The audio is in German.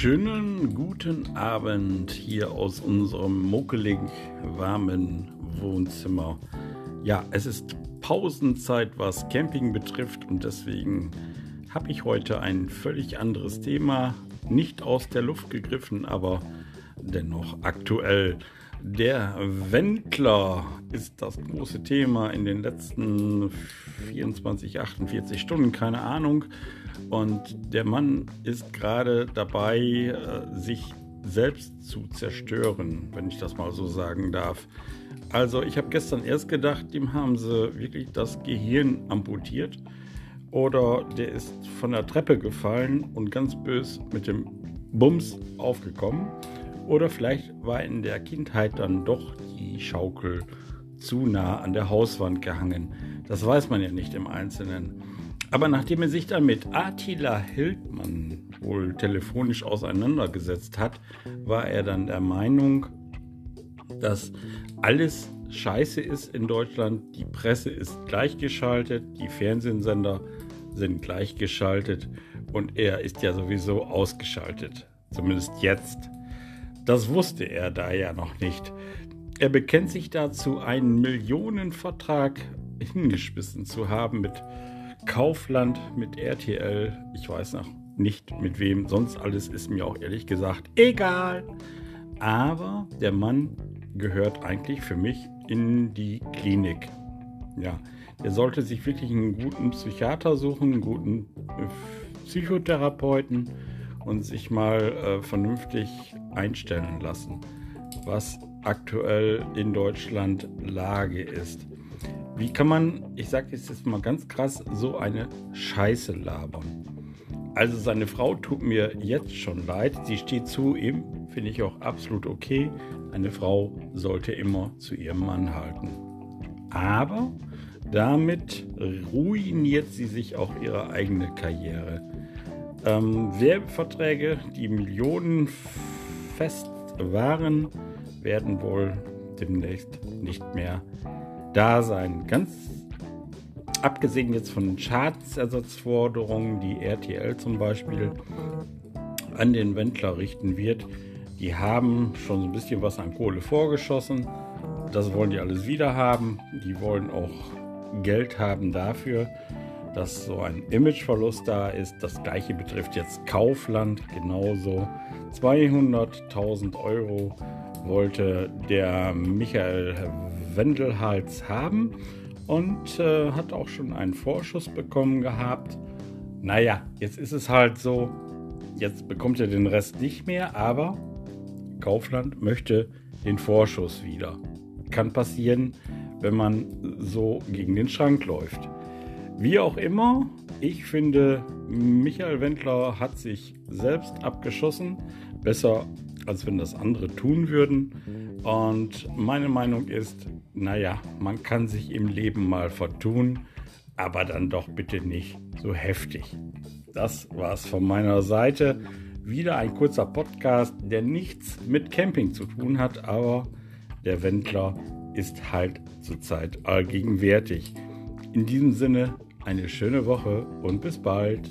Schönen guten Abend hier aus unserem muckelig warmen Wohnzimmer. Ja, es ist Pausenzeit, was Camping betrifft und deswegen habe ich heute ein völlig anderes Thema, nicht aus der Luft gegriffen, aber dennoch aktuell. Der Wendler ist das große Thema in den letzten 24, 48 Stunden, keine Ahnung. Und der Mann ist gerade dabei, äh, sich selbst zu zerstören, wenn ich das mal so sagen darf. Also ich habe gestern erst gedacht, dem haben sie wirklich das Gehirn amputiert oder der ist von der Treppe gefallen und ganz bös mit dem Bums aufgekommen. Oder vielleicht war in der Kindheit dann doch die Schaukel zu nah an der Hauswand gehangen. Das weiß man ja nicht im Einzelnen. Aber nachdem er sich dann mit Attila Hildmann wohl telefonisch auseinandergesetzt hat, war er dann der Meinung, dass alles scheiße ist in Deutschland. Die Presse ist gleichgeschaltet, die Fernsehsender sind gleichgeschaltet und er ist ja sowieso ausgeschaltet. Zumindest jetzt. Das wusste er da ja noch nicht. Er bekennt sich dazu, einen Millionenvertrag hingeschmissen zu haben mit Kaufland mit RTL. Ich weiß noch nicht mit wem, sonst alles ist mir auch ehrlich gesagt egal. Aber der Mann gehört eigentlich für mich in die Klinik. Ja, der sollte sich wirklich einen guten Psychiater suchen, einen guten äh, Psychotherapeuten und sich mal äh, vernünftig einstellen lassen, was aktuell in Deutschland Lage ist. Wie kann man, ich sage jetzt mal ganz krass, so eine Scheiße labern? Also seine Frau tut mir jetzt schon leid. Sie steht zu ihm, finde ich auch absolut okay. Eine Frau sollte immer zu ihrem Mann halten. Aber damit ruiniert sie sich auch ihre eigene Karriere. Ähm, Werbeverträge, die Millionen fest waren, werden wohl demnächst nicht mehr da sein. Ganz abgesehen jetzt von Schadensersatzforderungen, die RTL zum Beispiel an den Wendler richten wird, die haben schon so ein bisschen was an Kohle vorgeschossen. Das wollen die alles wieder haben. Die wollen auch Geld haben dafür, dass so ein Imageverlust da ist. Das gleiche betrifft jetzt Kaufland genauso. 200.000 Euro wollte der Michael Wendelhals haben und äh, hat auch schon einen Vorschuss bekommen gehabt. Naja, jetzt ist es halt so, jetzt bekommt er den Rest nicht mehr, aber Kaufland möchte den Vorschuss wieder. Kann passieren, wenn man so gegen den Schrank läuft. Wie auch immer, ich finde, Michael Wendler hat sich selbst abgeschossen. Besser, als wenn das andere tun würden. Und meine Meinung ist, naja, man kann sich im Leben mal vertun, aber dann doch bitte nicht so heftig. Das war's von meiner Seite. Wieder ein kurzer Podcast, der nichts mit Camping zu tun hat, aber der Wendler ist halt zurzeit allgegenwärtig. In diesem Sinne eine schöne Woche und bis bald.